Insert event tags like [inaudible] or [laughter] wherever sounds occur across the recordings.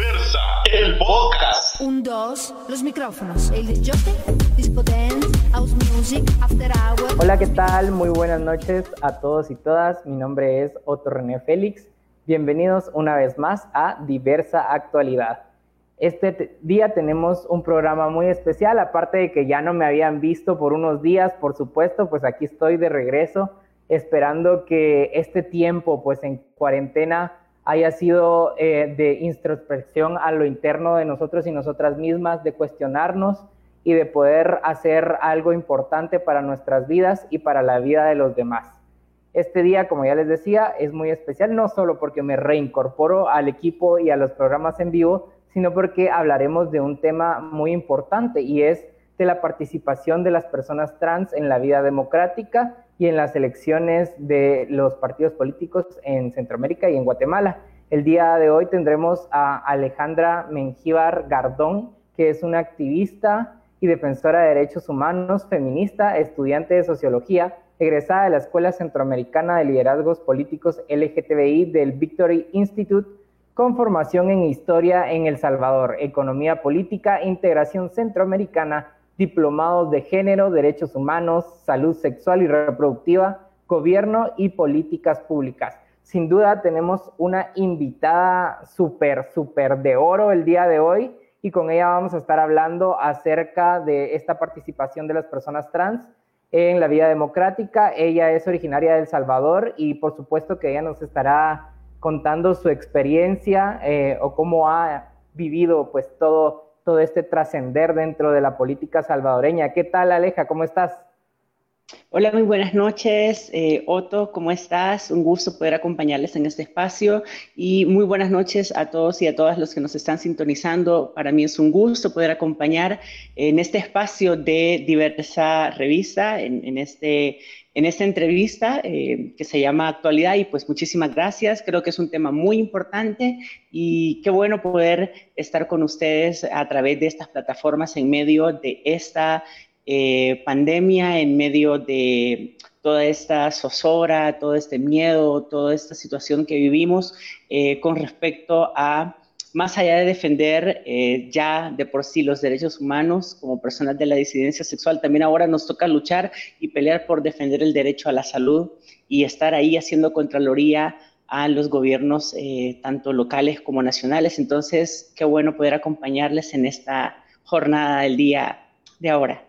Diversa, el podcast. Un, dos, los micrófonos. El disjockey, disco dance, house music, after hour. Hola, ¿qué tal? Muy buenas noches a todos y todas. Mi nombre es Otto René Félix. Bienvenidos una vez más a Diversa Actualidad. Este día tenemos un programa muy especial, aparte de que ya no me habían visto por unos días, por supuesto, pues aquí estoy de regreso, esperando que este tiempo, pues en cuarentena, haya sido eh, de introspección a lo interno de nosotros y nosotras mismas, de cuestionarnos y de poder hacer algo importante para nuestras vidas y para la vida de los demás. Este día, como ya les decía, es muy especial, no solo porque me reincorporo al equipo y a los programas en vivo, sino porque hablaremos de un tema muy importante y es de la participación de las personas trans en la vida democrática y en las elecciones de los partidos políticos en Centroamérica y en Guatemala. El día de hoy tendremos a Alejandra Mengíbar Gardón, que es una activista y defensora de derechos humanos, feminista, estudiante de sociología, egresada de la Escuela Centroamericana de Liderazgos Políticos LGTBI del Victory Institute con formación en Historia en El Salvador, Economía Política, Integración Centroamericana, Diplomados de Género, Derechos Humanos, Salud Sexual y Reproductiva, Gobierno y Políticas Públicas. Sin duda tenemos una invitada súper, súper de oro el día de hoy y con ella vamos a estar hablando acerca de esta participación de las personas trans en la vida democrática. Ella es originaria de El Salvador y por supuesto que ella nos estará contando su experiencia eh, o cómo ha vivido pues todo, todo este trascender dentro de la política salvadoreña. ¿Qué tal Aleja? ¿Cómo estás? Hola, muy buenas noches. Eh, Otto, ¿cómo estás? Un gusto poder acompañarles en este espacio y muy buenas noches a todos y a todas los que nos están sintonizando. Para mí es un gusto poder acompañar en este espacio de diversa revista, en, en este en esta entrevista eh, que se llama Actualidad y pues muchísimas gracias. Creo que es un tema muy importante y qué bueno poder estar con ustedes a través de estas plataformas en medio de esta eh, pandemia, en medio de toda esta zozobra, todo este miedo, toda esta situación que vivimos eh, con respecto a más allá de defender eh, ya de por sí los derechos humanos como personas de la disidencia sexual, también ahora nos toca luchar y pelear por defender el derecho a la salud y estar ahí haciendo contraloría a los gobiernos eh, tanto locales como nacionales. Entonces, qué bueno poder acompañarles en esta jornada del día de ahora.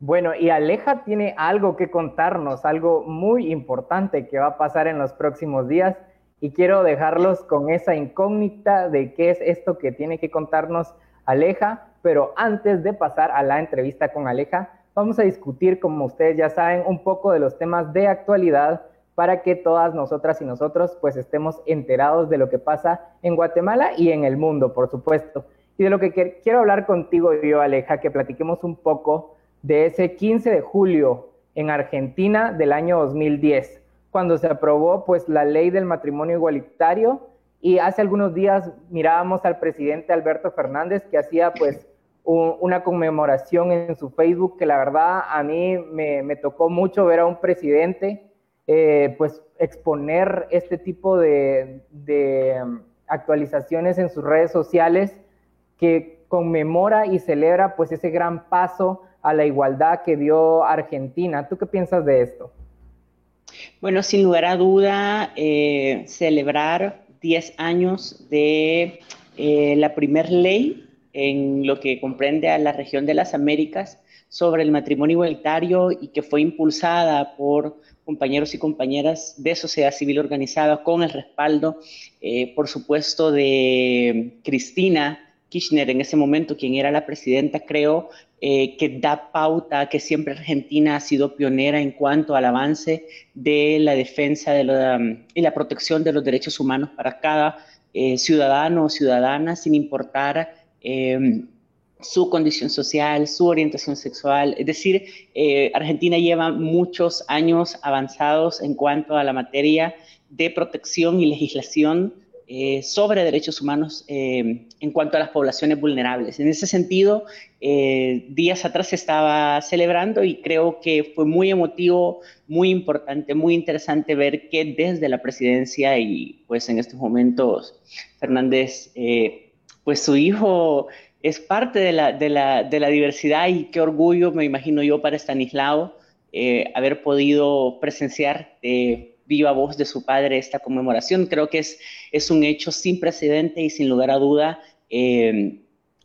Bueno, y Aleja tiene algo que contarnos, algo muy importante que va a pasar en los próximos días y quiero dejarlos con esa incógnita de qué es esto que tiene que contarnos Aleja, pero antes de pasar a la entrevista con Aleja, vamos a discutir, como ustedes ya saben, un poco de los temas de actualidad para que todas nosotras y nosotros pues estemos enterados de lo que pasa en Guatemala y en el mundo, por supuesto. Y de lo que quiero hablar contigo yo, Aleja, que platiquemos un poco de ese 15 de julio en Argentina del año 2010 cuando se aprobó pues la ley del matrimonio igualitario y hace algunos días mirábamos al presidente Alberto Fernández que hacía pues una conmemoración en su Facebook que la verdad a mí me, tocó mucho ver a un presidente eh, pues exponer este tipo de, de um, actualizaciones en sus redes sociales que conmemora y celebra pues ese gran paso a la igualdad que dio Argentina. ¿Tú qué piensas de esto? Bueno, sin lugar a duda, eh, celebrar 10 años de eh, la primer ley en lo que comprende a la región de las Américas sobre el matrimonio igualitario y que fue impulsada por compañeros y compañeras de sociedad civil organizada con el respaldo, eh, por supuesto, de Cristina Kirchner en ese momento, quien era la presidenta, creo, eh, que da pauta que siempre Argentina ha sido pionera en cuanto al avance de la defensa de um, y la protección de los derechos humanos para cada eh, ciudadano o ciudadana, sin importar em, su condición social, su orientación sexual. Es decir, eh, Argentina lleva muchos años avanzados en cuanto a la materia de protección y legislación eh, sobre derechos humanos eh, en cuanto a las poblaciones vulnerables. En ese sentido, eh, días atrás se estaba celebrando y creo que fue muy emotivo, muy importante, muy interesante ver que desde la presidencia y pues en estos momentos Fernández pues su hijo es parte de la, de la, de la diversidad y qué orgullo, me imagino yo, para Stanislao haber podido presenciar viva voz de su padre esta conmemoración. Creo que es, es un hecho sin precedente y sin lugar a duda. Eh,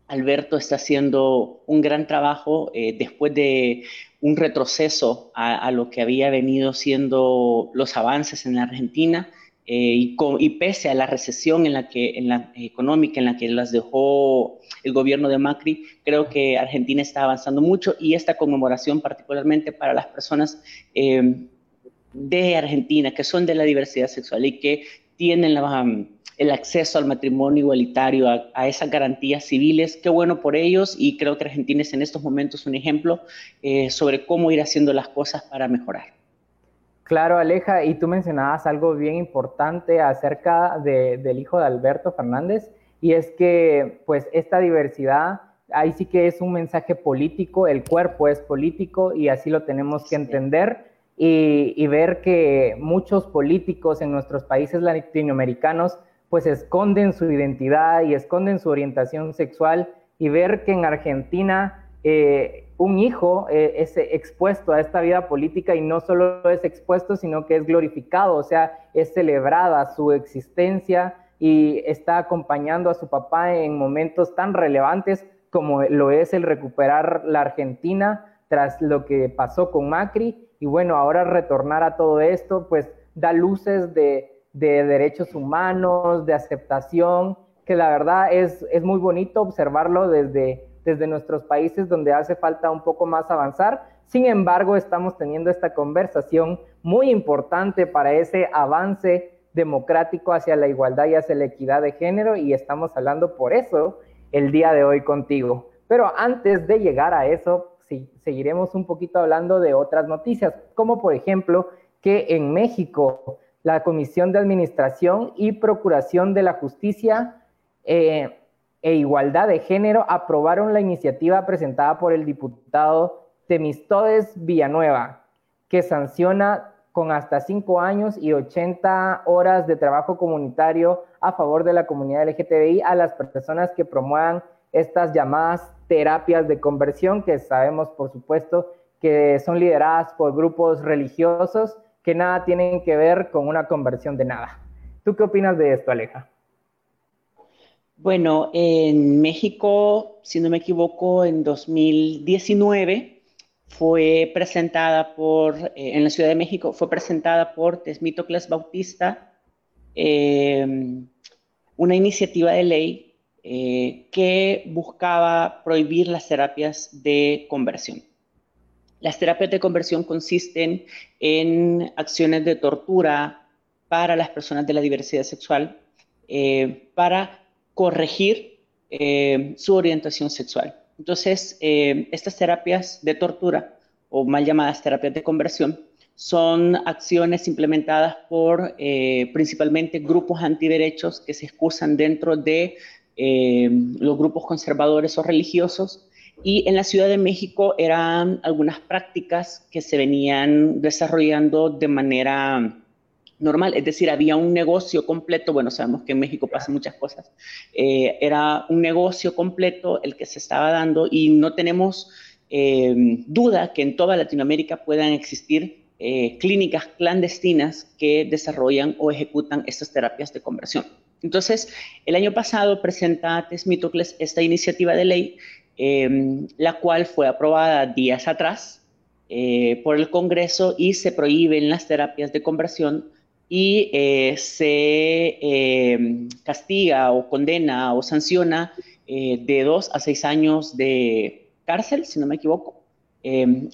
Alberto está haciendo un gran trabajo eh, después de un retroceso a, lo que había venido siendo los avances en la Argentina y, y, pese a la recesión en la que, en la económica en la que las dejó el gobierno de Macri, creo que Argentina está avanzando mucho y esta conmemoración particularmente para las personas eh, de Argentina que son de la diversidad sexual y que tienen um, el acceso al matrimonio igualitario, a, esas garantías civiles. Qué bueno por ellos y creo que Argentina es en estos momentos un ejemplo eh, sobre cómo ir haciendo las cosas para mejorar. Claro, Aleja, y tú mencionabas algo bien importante acerca del hijo de Alberto Fernández, y es que pues esta diversidad, ahí sí que es un mensaje político, el cuerpo es político y así lo tenemos que entender y, ver que muchos políticos en nuestros países latinoamericanos pues esconden su identidad y esconden su orientación sexual y ver que en Argentina eh, un hijo eh, es expuesto a esta vida política y no solo es expuesto, sino que es glorificado, o sea, es celebrada su existencia y está acompañando a su papá en momentos tan relevantes como lo es el recuperar la Argentina tras lo que pasó con Macri. Y bueno, ahora retornar a todo esto, pues da luces de, derechos humanos, de aceptación, que la verdad es, es muy bonito observarlo desde, desde nuestros países donde hace falta un poco más avanzar. Sin embargo, estamos teniendo esta conversación muy importante para ese avance democrático hacia la igualdad y hacia la equidad de género y estamos hablando por eso el día de hoy contigo. Pero antes de llegar a eso, sí, seguiremos un poquito hablando de otras noticias, como por ejemplo que en México la Comisión de Administración y Procuración de la Justicia eh, e Igualdad de Género aprobaron la iniciativa presentada por el diputado Temistodes Villanueva, que sanciona con hasta cinco años y 80 horas de trabajo comunitario a favor de la comunidad LGTBI a las personas que promuevan estas llamadas terapias de conversión, que sabemos, por supuesto, que son lideradas por grupos religiosos que nada tienen que ver con una conversión de nada. ¿Tú qué opinas de esto, Aleja? Bueno, en México, si no me equivoco, en 2019 fue presentada por, eh, en la Ciudad de México, fue presentada por Tesmítocles Bautista em, una iniciativa de ley eh, que buscaba prohibir las terapias de conversión. Las terapias de conversión consisten en acciones de tortura para las personas de la diversidad sexual eh, para corregir su orientación sexual. Entonces, eh, estas terapias de tortura, o mal llamadas terapias de conversión, son acciones implementadas por eh, principalmente grupos antiderechos que se excusan dentro de eh, los grupos conservadores o religiosos. Y en la Ciudad de México eran algunas prácticas que se venían desarrollando de manera normal, es decir, había un negocio completo, bueno, sabemos que en México pasan muchas cosas, eh, era un negocio completo el que se estaba dando y no tenemos eh, duda que en toda Latinoamérica puedan existir eh, clínicas clandestinas que desarrollan o ejecutan estas terapias de conversión. Entonces, el año pasado presenta Tesmitocles esta iniciativa de ley, la cual fue aprobada días atrás por el Congreso y se prohíben las terapias de conversión y eh, se eh, castiga o condena o sanciona eh, de dos a seis años de cárcel, si no me equivoco,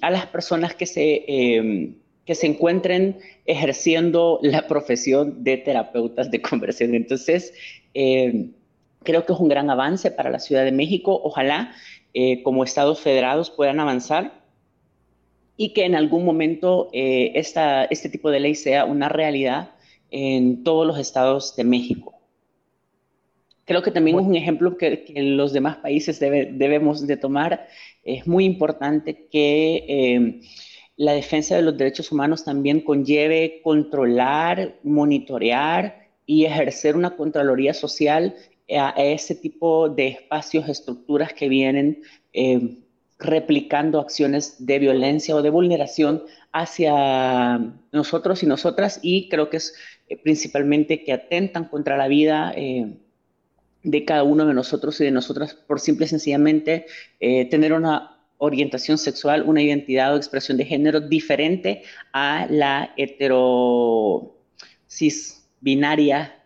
a las personas que se, que se encuentren ejerciendo la profesión de terapeutas de conversión. Entonces, creo que es un gran avance para la Ciudad de México. Ojalá como estados federados puedan avanzar y que en algún momento eh, este tipo de ley sea una realidad en todos los estados de México. Creo que también es un ejemplo que, los demás países debemos de tomar. Es muy importante que eh, la defensa de los derechos humanos también conlleve controlar, monitorear y ejercer una Contraloría Social a, ese tipo de espacios, estructuras que vienen eh, replicando acciones de violencia o de vulneración hacia nosotros y nosotras. Y creo que es eh, principalmente que atentan contra la vida eh, de cada uno de nosotros y de nosotras por simple y sencillamente tener una orientación sexual, una identidad o expresión de género diferente a la heterosis binaria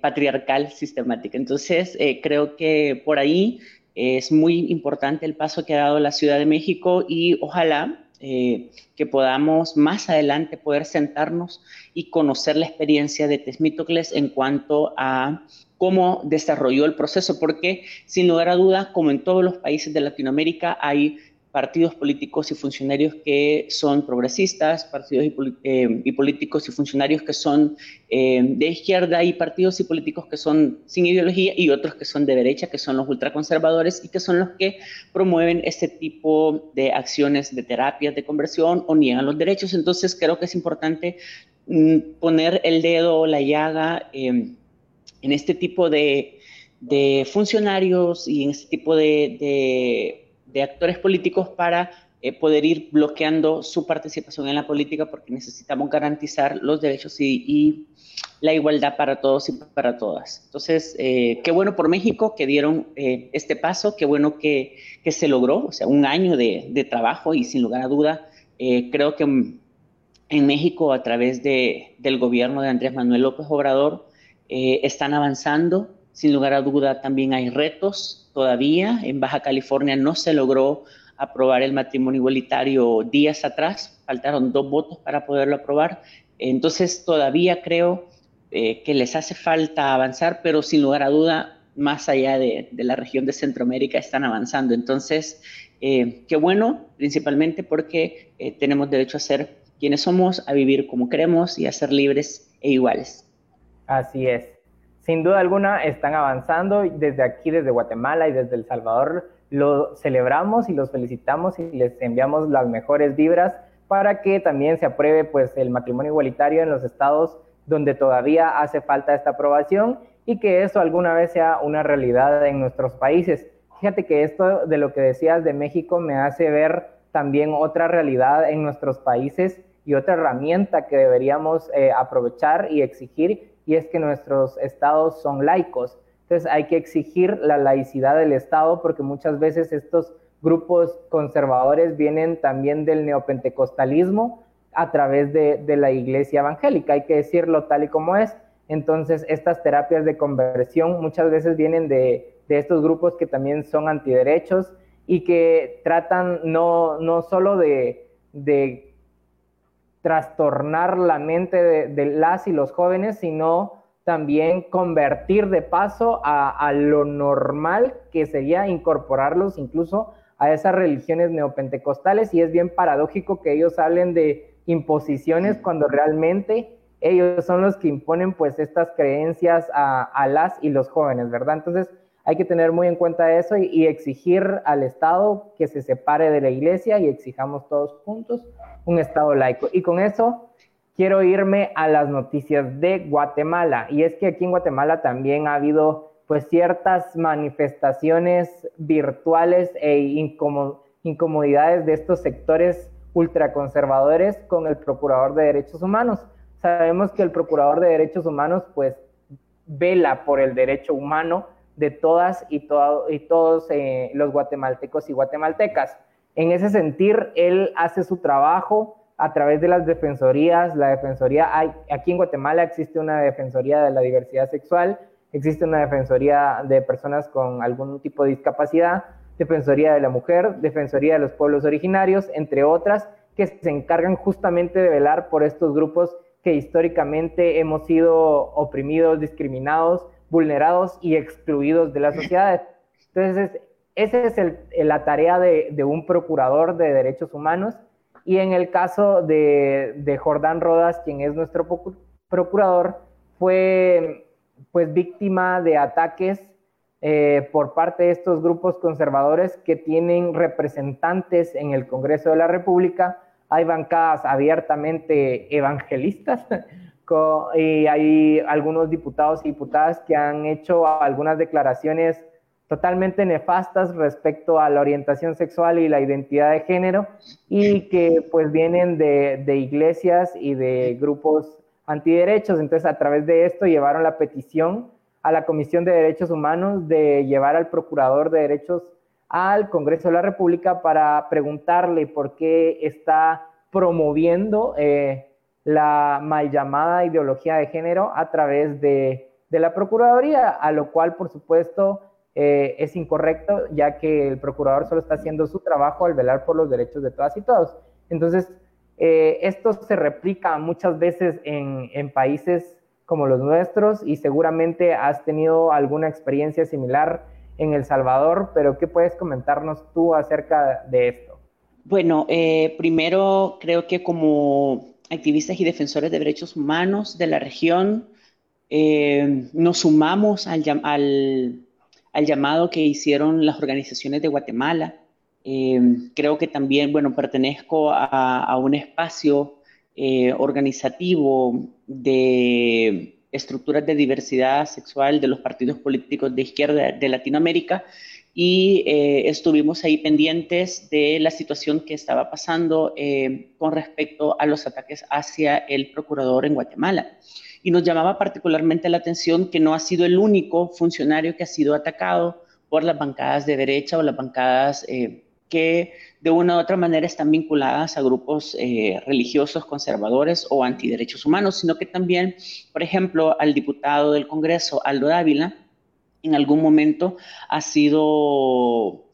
patriarcal sistemática. Entonces, creo que por ahí es muy importante el paso que ha dado la Ciudad de México y ojalá eh, que podamos más adelante poder sentarnos y conocer la experiencia de Tesmítocles en cuanto a cómo desarrolló el proceso, porque sin lugar a dudas, como en todos los países de Latinoamérica, hay partidos políticos y funcionarios que son progresistas, partidos y, eh, políticos y funcionarios que son eh, de izquierda y partidos y políticos que son sin ideología y otros que son de derecha, que son los ultraconservadores y que son los que promueven este tipo de acciones de terapias de conversión o niegan los derechos. Entonces creo que es importante mm, poner el dedo, la llaga eh, en este tipo de, funcionarios y en este tipo de de actores políticos para eh, poder ir bloqueando su participación en la política porque necesitamos garantizar los derechos y, la igualdad para todos y para todas. Entonces, eh, qué bueno por México que dieron eh, este paso, qué bueno que, que, se logró, o sea, un año de, de trabajo y sin lugar a duda, creo que en México a través de, del gobierno de Andrés Manuel López Obrador están avanzando, sin lugar a duda también hay retos, todavía. En Baja California no se logró aprobar el matrimonio igualitario días atrás, faltaron dos votos para poderlo aprobar. Entonces todavía creo eh, que les hace falta avanzar, pero sin lugar a duda, más allá de, la región de Centroamérica están avanzando. Entonces, eh, qué bueno, principalmente porque eh, tenemos derecho a ser quienes somos, a vivir como queremos y a ser libres e iguales. Así es sin duda alguna están avanzando desde aquí, desde Guatemala y desde El Salvador. Lo celebramos y los felicitamos y les enviamos las mejores vibras para que también se apruebe pues el matrimonio igualitario en los estados donde todavía hace falta esta aprobación y que eso alguna vez sea una realidad en nuestros países. Fíjate que esto de lo que decías de México me hace ver también otra realidad en nuestros países y otra herramienta que deberíamos eh, aprovechar y exigir y es que nuestros estados son laicos. Entonces hay que exigir la laicidad del Estado porque muchas veces estos grupos conservadores vienen también del neopentecostalismo a través de, la iglesia evangélica, hay que decirlo tal y como es. Entonces estas terapias de conversión muchas veces vienen de, estos grupos que también son antiderechos y que tratan no, no solo de, de trastornar la mente de, las y los jóvenes, sino también convertir de paso a, lo normal que sería incorporarlos incluso a esas religiones neopentecostales y es bien paradójico que ellos hablen de imposiciones cuando realmente ellos son los que imponen pues estas creencias a, las y los jóvenes, ¿verdad? Entonces hay que tener muy en cuenta eso y, exigir al Estado que se separe de la iglesia y exijamos todos juntos un Estado laico. Y con eso quiero irme a las noticias de Guatemala. Y es que aquí en Guatemala también ha habido pues ciertas manifestaciones virtuales e incomodidades de estos sectores ultraconservadores con el Procurador de Derechos Humanos. Sabemos que el Procurador de Derechos Humanos pues vela por el derecho humano de todas y, y todos eh, los guatemaltecos y guatemaltecas. En ese sentir, él hace su trabajo a través de las defensorías. La defensoría, hay, aquí en Guatemala existe una defensoría de la diversidad sexual, existe una defensoría de personas con algún tipo de discapacidad, defensoría de la mujer, defensoría de los pueblos originarios, entre otras, que se encargan justamente de velar por estos grupos que históricamente hemos sido oprimidos, discriminados, vulnerados y excluidos de la sociedad. Entonces, esa es la tarea de, un procurador de derechos humanos. Y en el caso de, Jordán Rodas, quien es nuestro procurador, fue pues víctima de ataques eh, por parte de estos grupos conservadores que tienen representantes en el Congreso de la República. Hay bancadas abiertamente evangelistas, y hay algunos diputados y diputadas que han hecho algunas declaraciones totalmente nefastas respecto a la orientación sexual y la identidad de género y que pues vienen de, de iglesias y de grupos antiderechos. Entonces a través de esto llevaron la petición a la Comisión de Derechos Humanos de llevar al Procurador de Derechos al Congreso de la República para preguntarle por qué está promoviendo eh, la mal llamada ideología de género a través de, la Procuraduría, a lo cual, por supuesto, eh, es incorrecto, ya que el procurador solo está haciendo su trabajo al velar por los derechos de todas y todos. Entonces, eh, esto se replica muchas veces en, en, países como los nuestros y seguramente has tenido alguna experiencia similar en El Salvador, pero ¿qué puedes comentarnos tú acerca de esto? Bueno, eh, primero creo que como activistas y defensores de derechos humanos de la región, eh, nos sumamos al, llamado que hicieron las organizaciones de Guatemala. Eh, creo que también, bueno, pertenezco a, un espacio organizativo de estructuras de diversidad sexual de los partidos políticos de izquierda de Latinoamérica y eh, estuvimos ahí pendientes de la situación que estaba pasando eh, con respecto a los ataques hacia el procurador en Guatemala. Y nos llamaba particularmente la atención que no ha sido el único funcionario que ha sido atacado por las bancadas de derecha o las bancadas eh, que de una u otra manera están vinculadas a grupos religiosos conservadores o antiderechos humanos, sino que también, por ejemplo, al diputado del Congreso, Aldo Dávila, en algún momento ha sido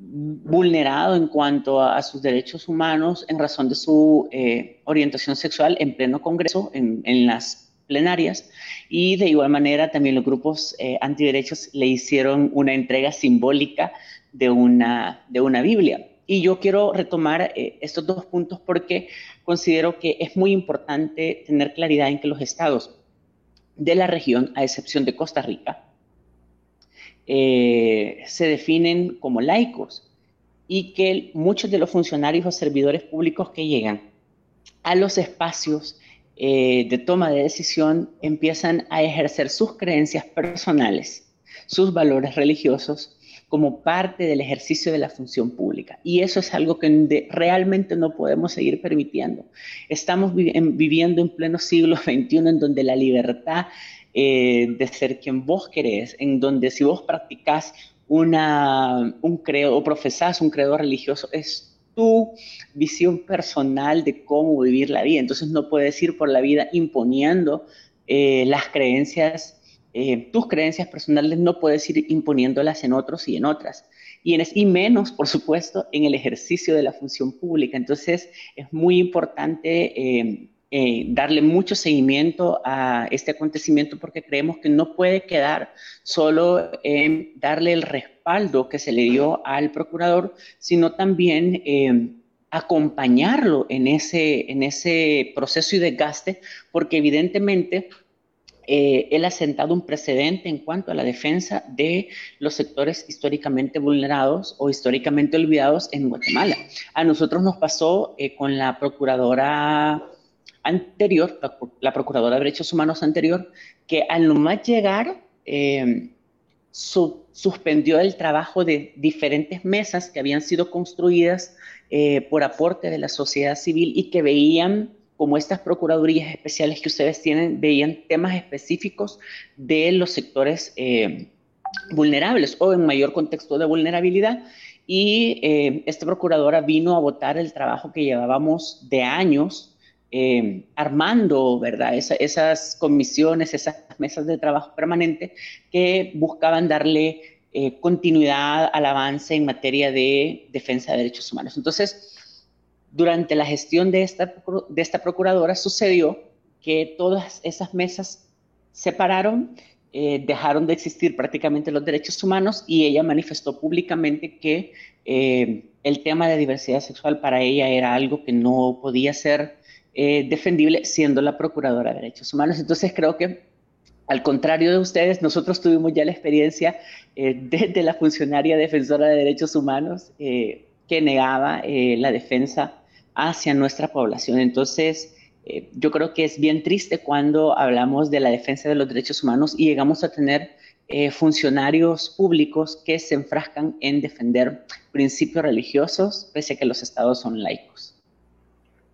vulnerado en cuanto a, sus derechos humanos en razón de su eh, orientación sexual en pleno Congreso, en, las plenarias, y de igual manera también los grupos eh, antiderechos le hicieron una entrega simbólica de una, de una Biblia. Y yo quiero retomar eh, estos dos puntos porque considero que es muy importante tener claridad en que los estados de la región, a excepción de Costa Rica, eh, se definen como laicos y que muchos de los funcionarios o servidores públicos que llegan a los espacios eh, de toma de decisión empiezan a ejercer sus creencias personales, sus valores religiosos como parte del ejercicio de la función pública. Y eso es algo que realmente no podemos seguir permitiendo. Estamos viviendo en pleno siglo XXI en donde la libertad eh, de ser quien vos querés, en donde si vos practicás una, un credo o profesás un credo religioso, es tu visión personal de cómo vivir la vida. Entonces no puedes ir por la vida imponiendo eh, las creencias, eh, tus creencias personales, no puedes ir imponiéndolas en otros y en otras. Y, en, y menos, por supuesto, en el ejercicio de la función pública. Entonces es muy importante eh, darle mucho seguimiento a este acontecimiento porque creemos que no puede quedar solo en darle el respaldo que se le dio al procurador, sino también eh, acompañarlo en ese, en ese proceso y desgaste, porque evidentemente eh, él ha sentado un precedente en cuanto a la defensa de los sectores históricamente vulnerados o históricamente olvidados en Guatemala. A nosotros nos pasó con la procuradora anterior, la, Procuradora de Derechos Humanos anterior, que al nomás llegar eh, suspendió el trabajo de diferentes mesas que habían sido construidas eh, por aporte de la sociedad civil y que veían como estas procuradurías especiales que ustedes tienen, veían temas específicos de los sectores eh, vulnerables o en mayor contexto de vulnerabilidad. Y esta procuradora vino a votar el trabajo que llevábamos de años eh, armando, ¿verdad? esas comisiones, esas mesas de trabajo permanente que buscaban darle eh, continuidad al avance en materia de defensa de derechos humanos. Entonces, durante la gestión de esta, de esta procuradora sucedió que todas esas mesas se pararon, eh, dejaron de existir prácticamente los derechos humanos y ella manifestó públicamente que el tema de diversidad sexual para ella era algo que no podía ser eh, defendible siendo la Procuradora de Derechos Humanos. Entonces creo que al contrario de ustedes, nosotros tuvimos ya la experiencia eh, desde la funcionaria defensora de derechos humanos eh, que negaba la defensa hacia nuestra población. Entonces, eh, yo creo que es bien triste cuando hablamos de la defensa de los derechos humanos y llegamos a tener eh, funcionarios públicos que se enfrascan en defender principios religiosos, pese a que los estados son laicos.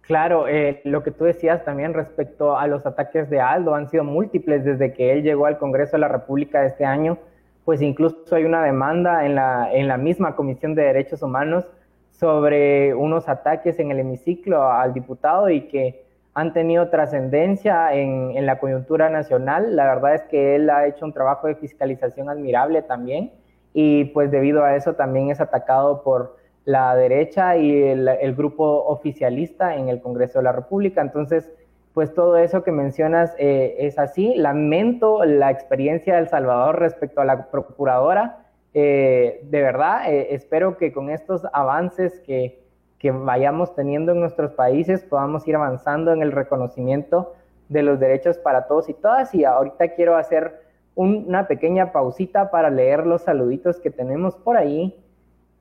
Claro, eh, lo que tú decías también respecto a los ataques de Aldo han sido múltiples desde que él llegó al Congreso de la República este año, pues incluso hay una demanda en la, en la misma Comisión de Derechos Humanos sobre unos ataques en el hemiciclo al diputado y que han tenido trascendencia en, en, la coyuntura nacional. La verdad es que él ha hecho un trabajo de fiscalización admirable también y pues debido a eso también es atacado por la derecha y el, grupo oficialista en el Congreso de la República. Entonces, pues todo eso que mencionas eh, es así. Lamento la experiencia de El Salvador respecto a la procuradora. Eh, de verdad, eh, espero que con estos avances que, que vayamos teniendo en nuestros países podamos ir avanzando en el reconocimiento de los derechos para todos y todas. Y ahorita quiero hacer una pequeña pausita para leer los saluditos que tenemos por ahí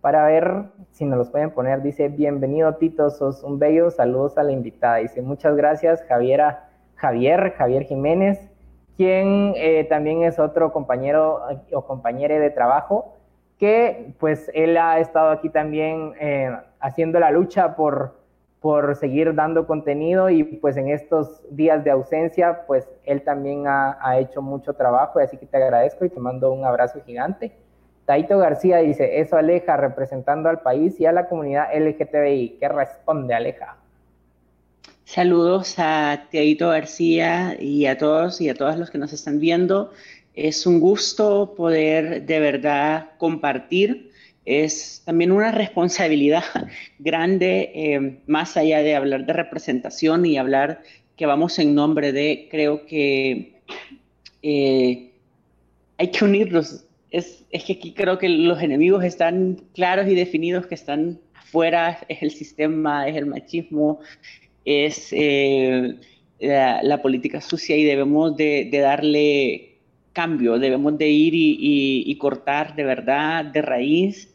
para ver si nos los pueden poner. Dice, bienvenido Tito, sos un bello, saludos a la invitada. Dice, muchas gracias Javiera, Javier, Javier Jiménez, quien eh, también es otro compañero o compañero de trabajo, que pues él ha estado aquí también eh, haciendo la lucha por, por seguir dando contenido y pues en estos días de ausencia, pues él también ha, ha hecho mucho trabajo, así que te agradezco y te mando un abrazo gigante. Taito García dice, eso Aleja representando al país y a la comunidad LGTBI. ¿Qué responde Aleja? Saludos a Taito García y a todos y a todas los que nos están viendo. Es un gusto poder de verdad compartir. Es también una responsabilidad [laughs] grande, eh, más allá de hablar de representación y hablar que vamos en nombre de, creo que eh, hay que unirnos es, que aquí creo que los enemigos están claros y definidos, que están afuera, es el sistema, es el machismo, es eh, la, política sucia y debemos de, darle cambio, debemos de ir y, cortar de verdad, de raíz,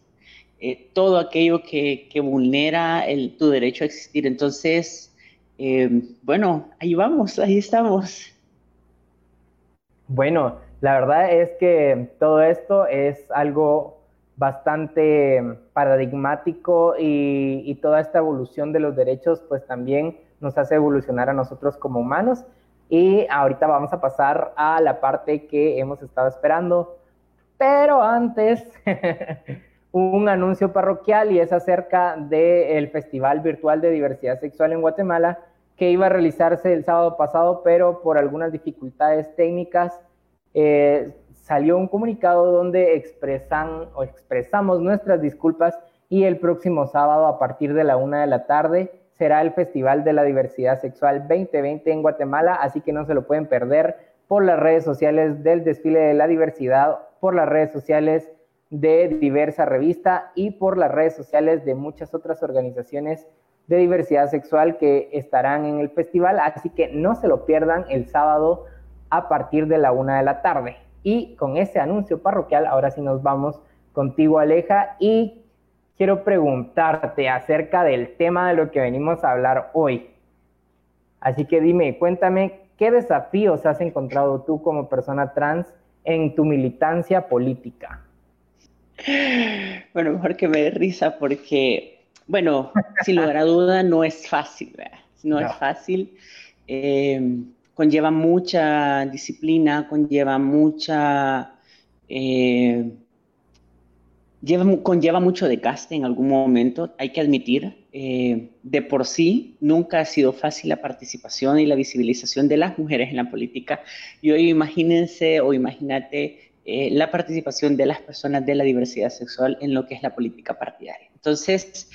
eh, todo aquello que, vulnera el, tu derecho a existir. Entonces, eh, bueno, ahí vamos, ahí estamos. Bueno, la verdad es que todo esto es algo bastante paradigmático y, toda esta evolución de los derechos pues también nos hace evolucionar a nosotros como humanos. Y ahorita vamos a pasar a la parte que hemos estado esperando. Pero antes, [laughs] un anuncio parroquial y es acerca del Festival Virtual de Diversidad Sexual en Guatemala que iba a realizarse el sábado pasado, pero por algunas dificultades técnicas eh, salió un comunicado donde expresan expresamos nuestras disculpas y el próximo sábado a partir de la una de la tarde será el Festival de la Diversidad Sexual 2020 en Guatemala, así que no se lo pueden perder por las redes sociales del desfile de la diversidad, por las redes sociales de diversa revista y por las redes sociales de muchas otras organizaciones de diversidad sexual que estarán en el festival, así que no se lo pierdan el sábado a partir de la una de la tarde. Y con ese anuncio parroquial, ahora sí nos vamos contigo, Aleja, y quiero preguntarte acerca del tema de lo que venimos a hablar hoy. Así que dime, cuéntame, ¿qué desafíos has encontrado tú como persona trans en tu militancia política? Bueno, mejor que me dé risa porque, bueno, [laughs] sin lugar a duda no es fácil, ¿verdad? No, es fácil. Eh, conlleva mucha disciplina, conlleva mucha... Eh, conlleva mucho desgaste en algún momento, hay que admitir. Eh, de por sí, nunca ha sido fácil la participación y la visibilización de las mujeres en la política. Y hoy imagínense o imagínate eh, la participación de las personas de la diversidad sexual en lo que es la política partidaria. Entonces,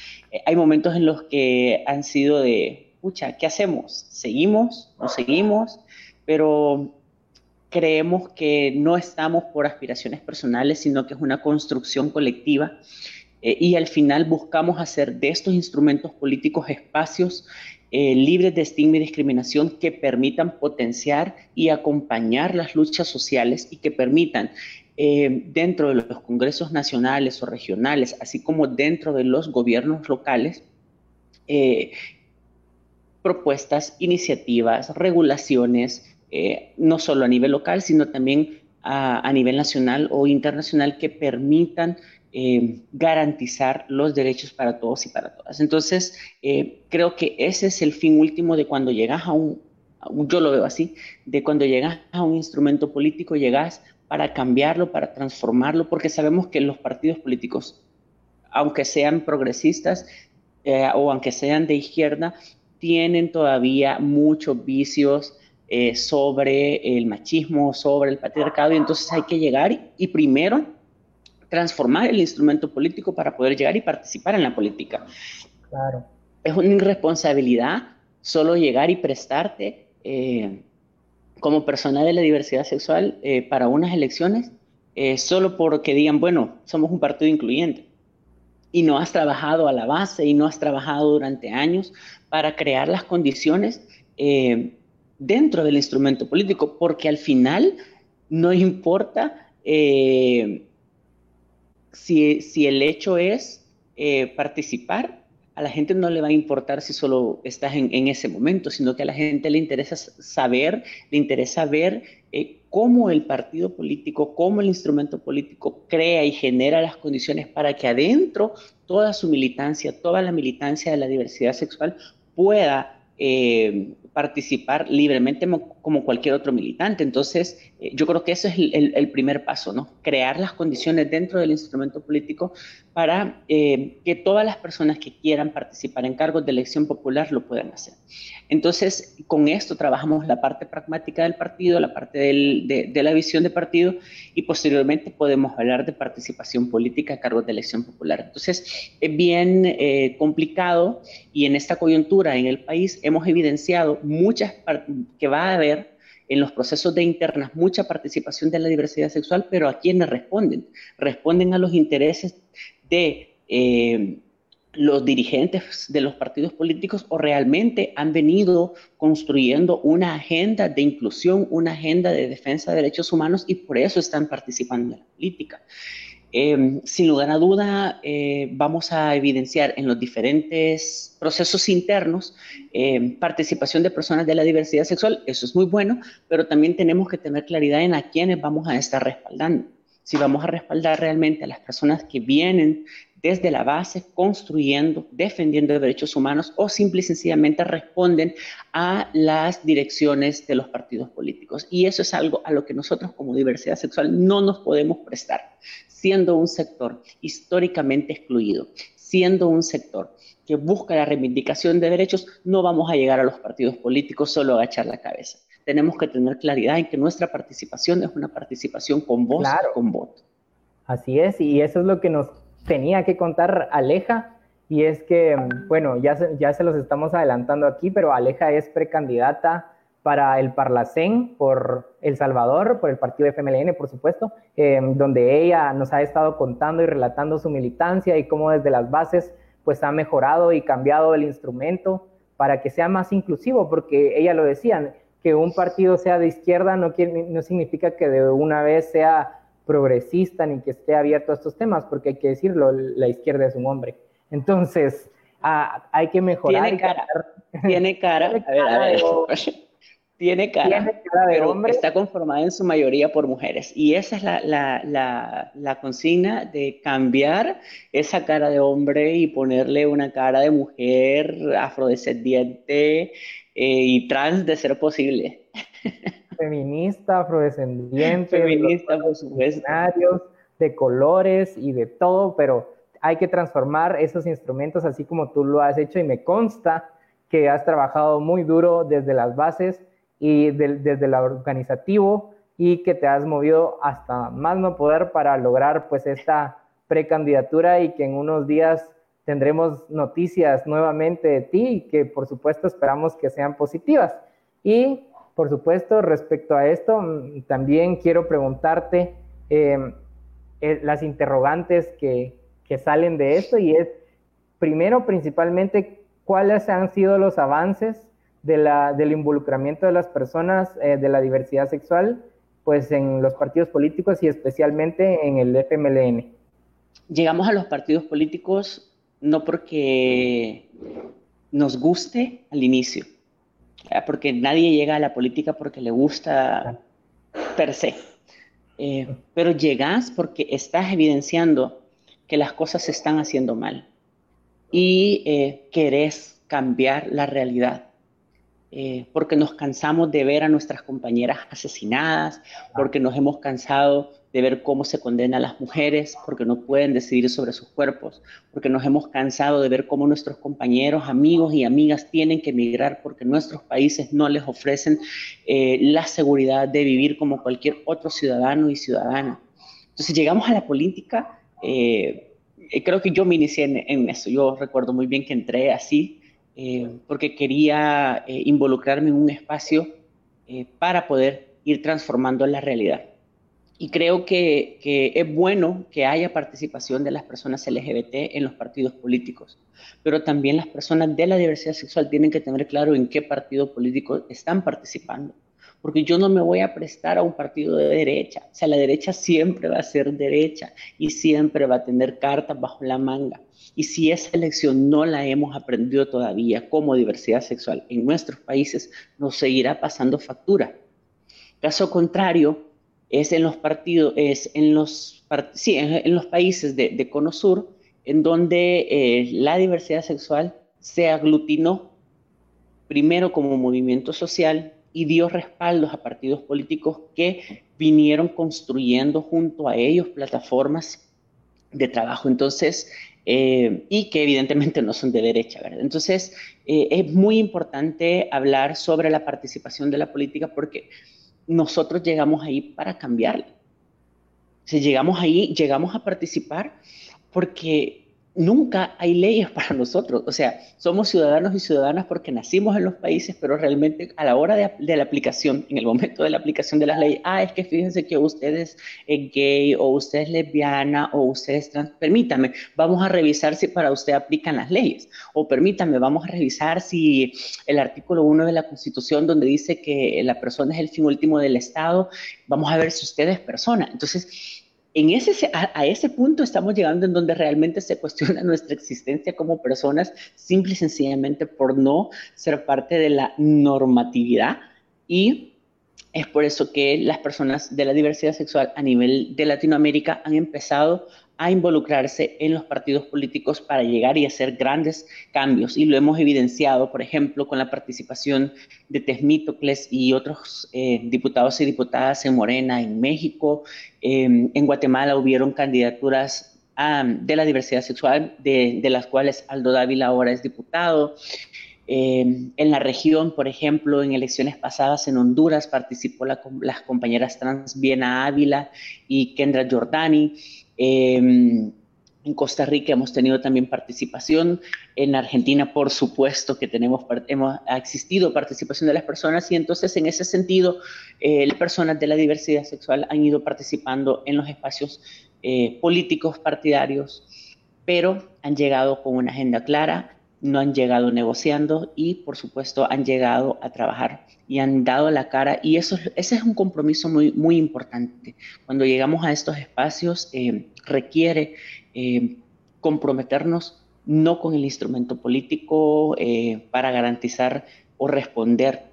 hay momentos en los que han sido de, pucha, ¿qué hacemos? ¿Seguimos? ¿No seguimos? Pero creemos que no estamos por aspiraciones personales, sino que es una construcción colectiva eh, y al final buscamos hacer de estos instrumentos políticos espacios eh, libres de estigma y discriminación que permitan potenciar y acompañar las luchas sociales y que permitan eh, dentro de los congresos nacionales o regionales, así como dentro de los gobiernos locales, propuestas, iniciativas, regulaciones, eh, no solo a nivel local, sino también a, nivel nacional o internacional que permitan eh, garantizar los derechos para todos y para todas. Entonces, eh, creo que ese es el fin último de cuando llegas a un, yo lo veo así, de cuando llegas a un instrumento político, llegas para cambiarlo, para transformarlo, porque sabemos que los partidos políticos, aunque sean progresistas o aunque sean de izquierda, tienen todavía muchos vicios eh, sobre el machismo, sobre el patriarcado, y entonces hay que llegar y, primero transformar el instrumento político para poder llegar y participar en la política. Claro. Es una irresponsabilidad solo llegar y prestarte eh, como persona de la diversidad sexual eh, para unas elecciones solo porque digan, bueno, somos un partido incluyente y no has trabajado a la base y no has trabajado durante años para crear las condiciones eh, dentro del instrumento político, porque al final no importa eh, si, el hecho es eh, participar, a la gente no le va a importar si solo estás en, ese momento, sino que a la gente le interesa saber, le interesa ver cómo el partido político, cómo el instrumento político crea y genera las condiciones para que adentro toda su militancia, toda la militancia de la diversidad sexual pueda eh, participar libremente como cualquier otro militante. Entonces, eh, yo creo que eso es el, primer paso, ¿no? Crear las condiciones dentro del instrumento político para eh, que todas las personas que quieran participar en cargos de elección popular lo puedan hacer. Entonces, con esto trabajamos la parte pragmática del partido, la parte de, la visión de partido y posteriormente podemos hablar de participación política a cargos de elección popular. Entonces, es bien eh, complicado y en esta coyuntura en el país hemos evidenciado muchas que va a haber en los procesos de internas mucha participación de la diversidad sexual, pero ¿a quiénes responden? Responden a los intereses de eh, los dirigentes de los partidos políticos o realmente han venido construyendo una agenda de inclusión, una agenda de defensa de derechos humanos y por eso están participando en la política. Em, sin lugar a duda, eh, vamos a evidenciar en los diferentes procesos internos em, participación de personas de la diversidad sexual. Eso es muy bueno, pero también tenemos que tener claridad en a quiénes vamos a estar respaldando. Si vamos a respaldar realmente a las personas que vienen desde la base, construyendo, defendiendo derechos humanos o simple y sencillamente responden a las direcciones de los partidos políticos. Y eso es algo a lo que nosotros como diversidad sexual no nos podemos prestar, siendo un sector históricamente excluido, siendo un sector que busca la reivindicación de derechos, no vamos a llegar a los partidos políticos solo a agachar la cabeza. Tenemos que tener claridad en que nuestra participación es una participación con voz y con voto. Así es, y eso es lo que nos tenía que contar Aleja, y es que, bueno, ya se, ya se los estamos adelantando aquí, pero Aleja es precandidata para el Parlacén por El Salvador, por el partido FMLN, por supuesto, em, donde ella nos ha estado contando y relatando su militancia y cómo desde las bases pues ha mejorado y cambiado el instrumento para que sea más inclusivo, porque ella lo decía, que un partido sea de izquierda no, no significa que de una vez sea progresista ni que esté abierto a estos temas, porque hay que decirlo, la izquierda es un hombre. Entonces, ah, hay que mejorar. Tiene cara, tiene cara, a ver, a ver. Tiene cara, pero está conformada en su mayoría por mujeres. Y esa es la, la, la, consigna de cambiar esa cara de hombre y ponerle una cara de mujer afrodescendiente y trans de ser posible. feminista, [laughs] afrodescendiente, feminista, por supuesto. de colores y de todo, pero hay que transformar esos instrumentos así como tú lo has hecho y me consta que has trabajado muy duro desde las bases y desde el organizativo y que te has movido hasta más no poder para lograr pues esta precandidatura y que en unos días tendremos noticias nuevamente de ti y que por supuesto esperamos que sean positivas. Y por supuesto, respecto a esto, mm, también quiero preguntarte em, eh, las interrogantes que, salen de esto y es, primero, principalmente, cuáles han sido los avances de la, del involucramiento de las personas eh, de la diversidad sexual pues en los partidos políticos y especialmente en el FMLN. Llegamos a los partidos políticos no porque nos guste al inicio, porque nadie llega a la política porque le gusta per se. Eh, pero llegas porque estás evidenciando que las cosas se están haciendo mal y eh, querés cambiar la realidad. Eh, porque nos cansamos de ver a nuestras compañeras asesinadas, porque nos hemos cansado de ver cómo se condena a las mujeres, porque no pueden decidir sobre sus cuerpos, porque nos hemos cansado de ver cómo nuestros compañeros, amigos y amigas tienen que emigrar porque nuestros países no les ofrecen eh, la seguridad de vivir como cualquier otro ciudadano y ciudadana. Entonces llegamos a la política, eh, creo que yo me inicié en, en, eso, yo recuerdo muy bien que entré así, eh, porque quería involucrarme en un espacio para poder ir transformando la realidad. Y creo que, es bueno que haya participación de las personas LGBT en los partidos políticos, pero también las personas de la diversidad sexual tienen que tener claro en qué partido político están participando, porque yo no me voy a prestar a un partido de derecha, o sea, la derecha siempre va a ser derecha y siempre va a tener cartas bajo la manga. Y si esa elección no la hemos aprendido todavía como diversidad sexual en nuestros países, nos seguirá pasando factura. Caso contrario, es en los partidos, es en los, sí, en, los países de, de, Cono Sur, en donde eh, la diversidad sexual se aglutinó primero como movimiento social y dio respaldos a partidos políticos que vinieron construyendo junto a ellos plataformas de trabajo. Entonces, eh, y que evidentemente no son de derecha, ¿verdad? Entonces, eh, es muy importante hablar sobre la participación de la política porque nosotros llegamos ahí para cambiarla. Si llegamos ahí, llegamos a participar porque nunca hay leyes para [laughs] nosotros. O sea, somos ciudadanos y ciudadanas porque nacimos en los países, pero realmente a la hora de, la aplicación, en el momento de la aplicación de las leyes, ah, es que fíjense que usted es gay o usted es lesbiana o usted es trans. Permítame, vamos a revisar si para usted aplican las leyes. O permítame, vamos a revisar si el artículo 1 de la Constitución, donde dice que la persona es el fin último del Estado, vamos a ver si usted es persona. Entonces, en ese, a, ese punto estamos llegando en donde realmente se cuestiona [laughs] nuestra existencia como personas, simple y sencillamente por no ser parte de la normatividad y es por eso que las personas de la diversidad sexual a nivel de Latinoamérica han empezado a involucrarse en los partidos políticos para llegar y hacer grandes cambios. Y lo hemos evidenciado, por ejemplo, con la participación de Tesmítocles y otros eh, diputados y diputadas en Morena, en México. Em, en Guatemala hubieron candidaturas de la diversidad sexual, de, las cuales Aldo Dávila ahora es diputado. Em, en la región, por ejemplo, en elecciones pasadas en Honduras participó la, las compañeras trans Viena Ávila y Kendra Giordani. Em, en Costa Rica hemos tenido también participación. En Argentina, por supuesto, que tenemos, hemos, ha existido participación de las personas y entonces en ese sentido, eh, las personas de la diversidad sexual han ido participando en los espacios eh, políticos partidarios, pero han llegado con una agenda clara, no han llegado negociando y, por supuesto, han llegado a trabajar y han dado la cara. Y eso, ese es un compromiso muy, muy importante. Cuando llegamos a estos espacios, eh, requiere eh, comprometernos no con el instrumento político eh, para garantizar o responder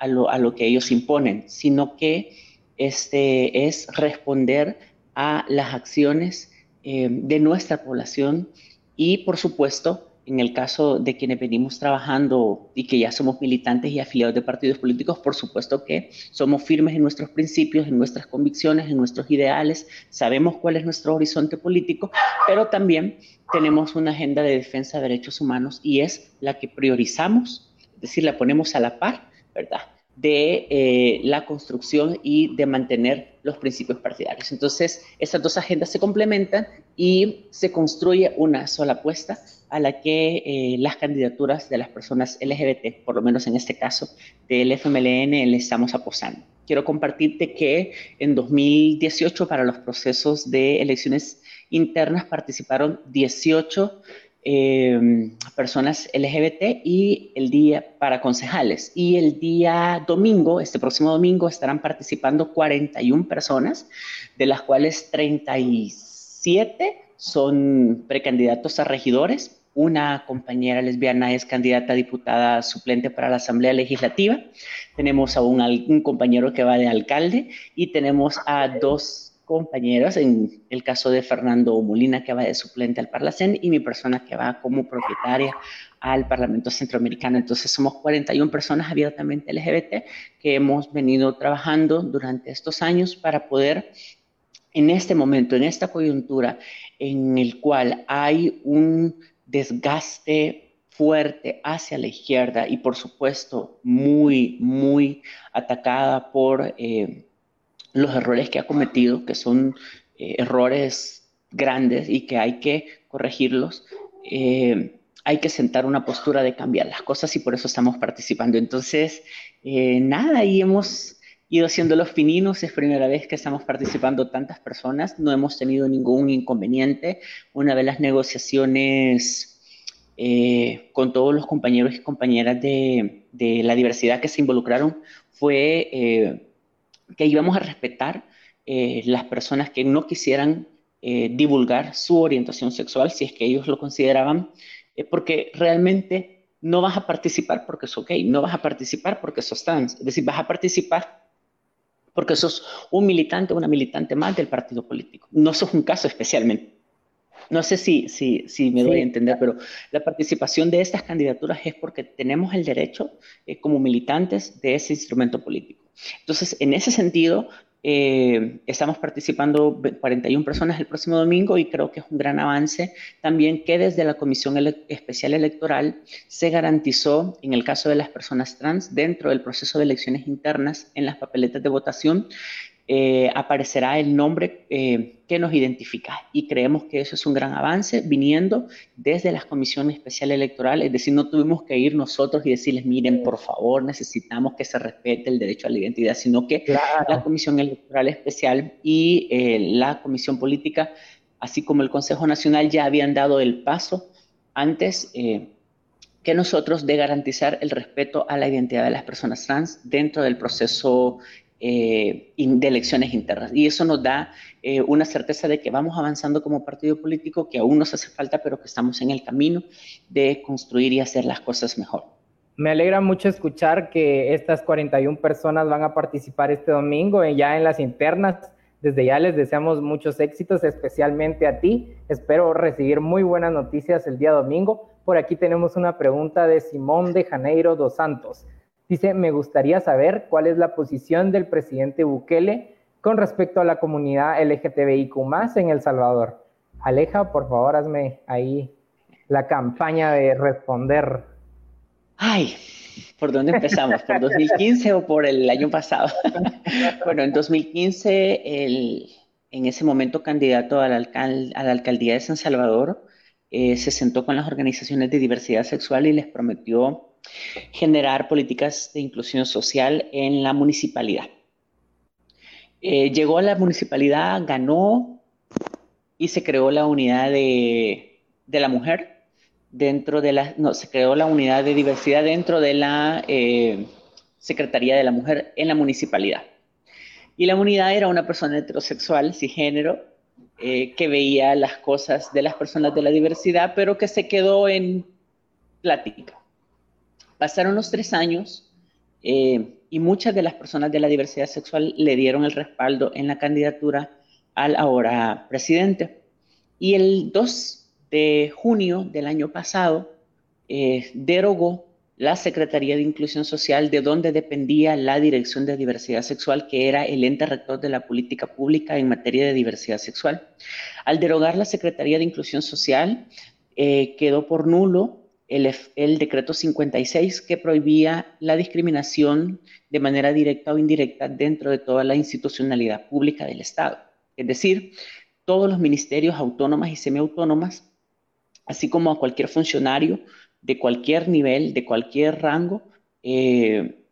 a lo, a lo, que ellos imponen, sino que este, es responder a las acciones de nuestra población y, por supuesto, en el caso de quienes venimos trabajando y que ya somos militantes y afiliados de partidos políticos, por supuesto que somos firmes en nuestros principios, en nuestras convicciones, en nuestros ideales, sabemos cuál es nuestro horizonte político, pero también tenemos una agenda de defensa de derechos humanos y es la que priorizamos, es decir, la ponemos a la par, ¿verdad? De eh, la construcción y de mantener los principios partidarios. Entonces, estas dos agendas se complementan y se construye una sola apuesta a la que eh, las candidaturas de las personas LGBT, por lo menos en este caso del FMLN, le estamos apostando. Quiero compartirte que en 2018 para los procesos de elecciones internas participaron 18 eh, personas LGBT y el día para concejales. Y el día domingo, este próximo domingo, estarán participando 41 personas, de las cuales 37 son precandidatos a regidores una compañera lesbiana es candidata a diputada suplente para la Asamblea Legislativa, tenemos a un compañero que va de alcalde y tenemos a dos compañeros, en el caso de Fernando Molina, que va de suplente al Parlacén, y mi persona que va como propietaria al Parlamento Centroamericano. Entonces somos 41 personas abiertamente LGBT que hemos venido trabajando durante estos años para poder, en este momento, en esta coyuntura en el cual hay un desgaste fuerte hacia la izquierda y por supuesto muy, muy atacada por... Eh, los errores que ha cometido, que son eh, errores grandes y que hay que corregirlos, eh, hay que sentar una postura de cambiar las cosas y por eso estamos participando. Entonces, eh, nada, y hemos ido haciendo los fininos, es primera vez que estamos participando tantas personas, no hemos tenido ningún inconveniente. Una de las negociaciones con todos los compañeros y compañeras de, de, la diversidad que se involucraron fue que íbamos a respetar eh, las personas que no quisieran eh, divulgar su orientación sexual, si es que ellos lo consideraban, eh, porque realmente no vas a participar porque sos gay, no vas a participar porque sos trans, es decir, vas a participar porque sos un militante o una militante más del partido político. No sos un caso especialmente. No sé si, si, si me doy a entender, pero la participación de estas candidaturas es porque tenemos el derecho como militantes de ese instrumento político. Entonces, en ese sentido, eh, estamos participando 41 personas el próximo domingo y creo que es un gran avance también que desde la Comisión Especial Electoral se garantizó, en el caso de las personas trans, dentro del proceso de elecciones internas en las papeletas de votación, eh, aparecerá el nombre eh, que nos identifica. Y creemos que eso es un gran avance viniendo desde las comisiones especiales electorales. Es decir, no tuvimos que ir nosotros y decirles, miren, por favor, necesitamos que se respete el derecho a la identidad, sino que la Comisión Electoral Especial y eh, la Comisión Política, así como el Consejo Nacional, ya habían dado el paso antes que nosotros de garantizar el respeto a la identidad de las personas trans dentro del proceso eh, de elecciones internas. Y eso nos da eh, una certeza de que vamos avanzando como partido político, que aún nos hace falta, pero que estamos en el camino de construir y hacer las cosas mejor. Me alegra mucho escuchar que estas 41 personas van a participar este domingo ya en las internas. Desde ya les deseamos muchos éxitos, especialmente a ti. Espero recibir muy buenas noticias el día domingo. Por aquí tenemos una pregunta de Simón de Janeiro dos Santos. Dice, me gustaría saber cuál es la posición del presidente Bukele con respecto a la comunidad LGTBIQ en El Salvador. Aleja, por favor, hazme ahí la campaña de responder. Ay, ¿por dónde empezamos? ¿Por 2015 o por el año pasado? [laughs] bueno, en 2015, el, en ese momento candidato a a la alcaldía de San Salvador, eh, se sentó con las organizaciones de diversidad sexual y les prometió generar políticas de inclusión social en la municipalidad. Eh, llegó a la municipalidad, ganó y se creó la unidad de, la mujer dentro de la, no, se creó la unidad de diversidad dentro de la eh, Secretaría de la Mujer en la municipalidad. Y la unidad era una persona heterosexual, cisgénero, eh, que veía las cosas de las personas de la diversidad, pero que se quedó en plática. Pasaron los tres años eh, y muchas de las personas de la diversidad sexual le dieron el respaldo en la candidatura al ahora presidente. Y el 2 de junio del año pasado eh, derogó la Secretaría de Inclusión Social, de donde dependía la Dirección de Diversidad Sexual, que era el ente rector de la política pública en materia de diversidad sexual. Al derogar la Secretaría de Inclusión Social, eh, quedó por nulo el, decreto 56 que prohibía la discriminación de manera directa o indirecta dentro de toda la institucionalidad pública del Estado. Es decir, todos los ministerios autónomas y semiautónomas, así como a cualquier funcionario de cualquier nivel, de cualquier rango, eh,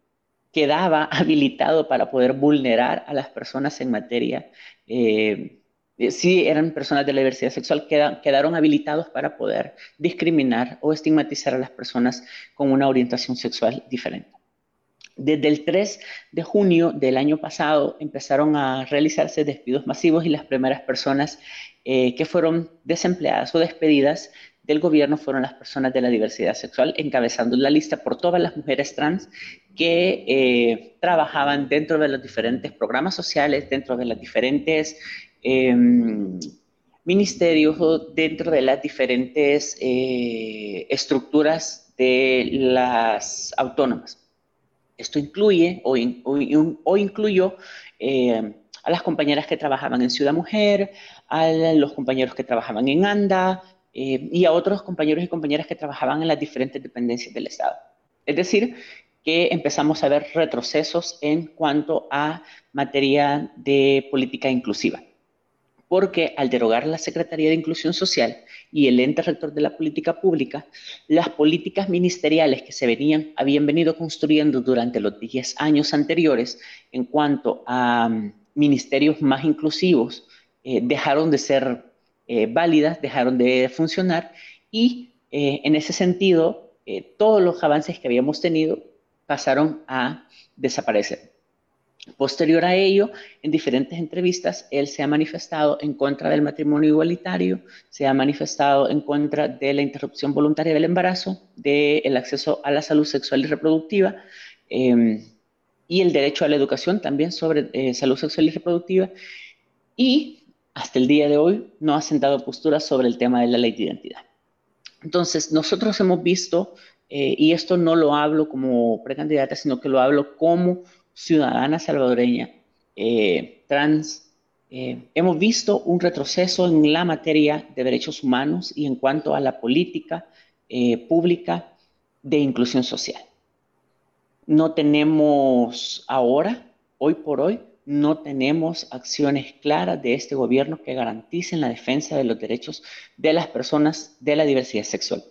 quedaba [laughs] habilitado para poder vulnerar a las personas en materia eh, eh, si eran personas de la diversidad sexual, quedaron habilitados para poder discriminar o estigmatizar a las personas con una orientación sexual diferente. Desde el 3 de junio del año pasado empezaron a realizarse despidos masivos y las primeras personas eh, que fueron desempleadas o despedidas del gobierno fueron las personas de la diversidad sexual, encabezando la lista por todas las mujeres trans que eh, trabajaban dentro de los diferentes programas sociales, dentro de las diferentes em, ministerios o dentro de las diferentes eh, estructuras de las autónomas. Esto incluye o, o, incluyó eh, a las compañeras que trabajaban en Ciudad Mujer, a los compañeros que trabajaban en ANDA eh, y a otros compañeros y compañeras que trabajaban en las diferentes dependencias del Estado. Es decir, que empezamos a ver retrocesos en cuanto a materia de política inclusiva. Porque al derogar la Secretaría de Inclusión Social y el ente rector de la política pública, las políticas ministeriales que se venían, habían venido construyendo durante los 10 años anteriores en cuanto a mm, ministerios más inclusivos, eh, dejaron de ser eh, válidas, dejaron de funcionar y eh, en ese sentido todos los avances que habíamos tenido pasaron a desaparecer. Posterior a ello, en diferentes entrevistas, él se ha manifestado en contra del matrimonio igualitario, se ha manifestado en contra de la interrupción voluntaria del embarazo, del acceso a la salud sexual y reproductiva em, y el derecho a la educación también sobre eh, salud sexual y reproductiva. Y hasta el día de hoy no ha sentado postura sobre el tema de la ley de identidad. Entonces, nosotros hemos visto, eh, y esto no lo hablo como precandidata, sino que lo hablo como ciudadana salvadoreña eh, trans, eh, hemos visto un retroceso en la materia de derechos humanos y en cuanto a la política pública de inclusión social. No tenemos ahora, hoy por hoy, no tenemos acciones claras de este gobierno que garanticen la defensa de los derechos de las personas de la diversidad sexual.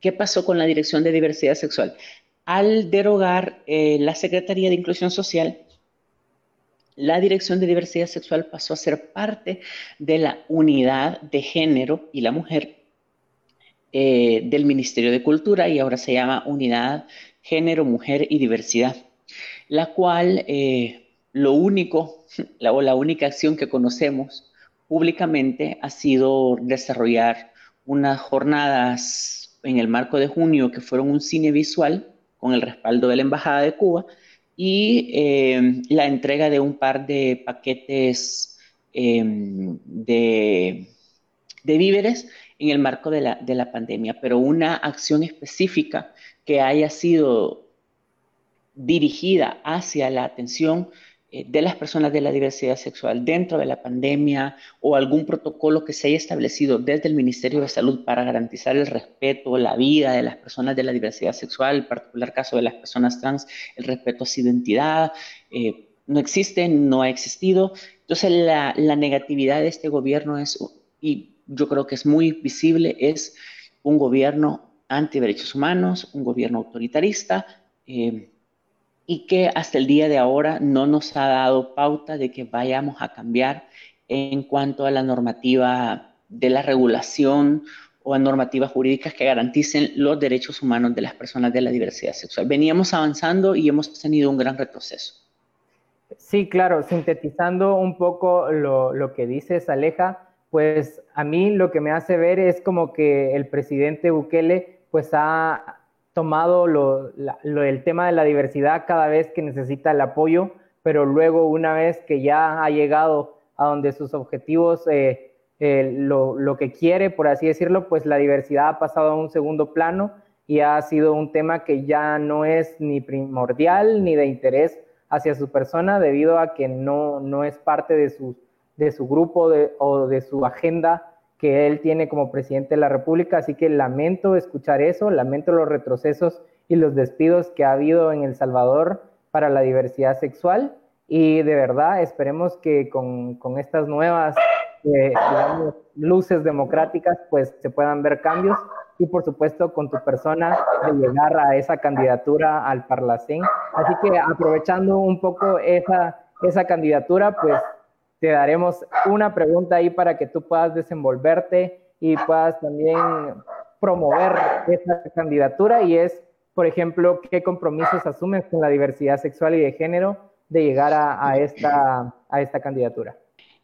¿Qué pasó con la Dirección de Diversidad Sexual? al derogar eh, la Secretaría de Inclusión Social, la Dirección de Diversidad Sexual pasó a ser parte de la unidad de género y la mujer eh, del Ministerio de Cultura y ahora se llama Unidad Género, Mujer y Diversidad, la cual eh, lo único, la, o la única acción que conocemos públicamente ha sido desarrollar unas jornadas en el marco de junio que fueron un cine visual con el respaldo de la Embajada de Cuba y eh, la entrega de un par de paquetes em, de, víveres en el marco de la, de la pandemia, pero una acción específica que haya sido dirigida hacia la atención de las personas de la diversidad sexual dentro de la pandemia o algún protocolo que se haya establecido desde el Ministerio de Salud para garantizar el respeto, la vida de las personas de la diversidad sexual, en particular caso de las personas trans, el respeto a su identidad, eh, no existe, no ha existido. Entonces la, negatividad de este gobierno es, y yo creo que es muy visible, es un gobierno anti derechos humanos, un gobierno autoritarista. Eh, y que hasta el día de ahora no nos ha dado pauta de que vayamos a cambiar en cuanto a la normativa de la regulación o a normativas jurídicas que garanticen los derechos humanos de las personas de la diversidad sexual. Veníamos avanzando y hemos tenido un gran retroceso. Sí, claro, sintetizando un poco lo, lo que dices, Aleja, pues a mí lo que me hace ver es como que el presidente Bukele pues ha tomado lo, el tema de la diversidad cada vez que necesita el apoyo, pero luego una vez que ya ha llegado a donde sus objetivos, eh, eh, lo, lo, que quiere, por así decirlo, pues la diversidad ha pasado a un segundo plano y ha sido un tema que ya no es ni primordial ni de interés hacia su persona debido a que no, no es parte de su, de su grupo o de su agenda que él tiene como presidente de la República, así que lamento escuchar eso, lamento los retrocesos y los despidos que ha habido en El Salvador para la diversidad sexual y de verdad esperemos que con, con estas nuevas eh, luces democráticas pues se puedan ver cambios y por supuesto con tu persona de llegar a esa candidatura al Parlacén. Así que aprovechando un poco esa, esa candidatura, pues te daremos una pregunta ahí para que tú puedas desenvolverte y puedas también promover esta candidatura y es, por ejemplo, qué compromisos asumes con la diversidad sexual y de género de llegar a, esta, a esta candidatura.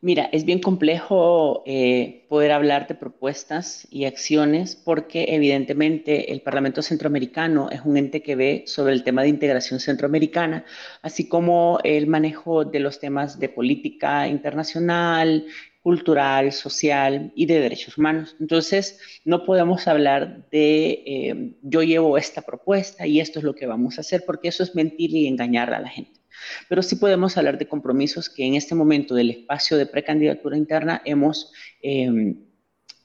Mira, es bien complejo eh, poder hablar de propuestas y acciones porque evidentemente el Parlamento Centroamericano es un ente que ve sobre el tema de integración centroamericana, así como el manejo de los temas de política internacional, cultural, social y de derechos humanos. Entonces, no podemos hablar de eh, yo llevo esta propuesta y esto es lo que vamos a hacer porque eso es mentir y engañar a la gente. Pero sí podemos hablar de compromisos que en este momento del espacio de precandidatura interna hemos em,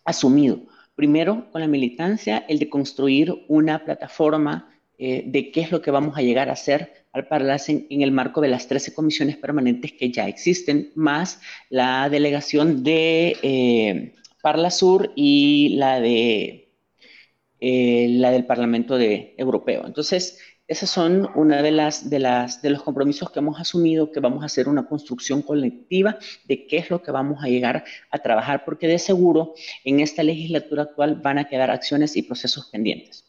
asumido. Primero, con la militancia, el de construir una plataforma eh, de qué es lo que vamos a llegar a hacer al Parlacen en el marco de las 13 comisiones permanentes que ya existen, más la delegación de eh, Parla Sur y la de eh, la del Parlamento Europeo. Entonces, esas son una de las, de las de los compromisos que hemos asumido, que vamos a hacer una construcción colectiva de qué es lo que vamos a llegar a trabajar, porque de seguro en esta legislatura actual van a quedar acciones y procesos pendientes.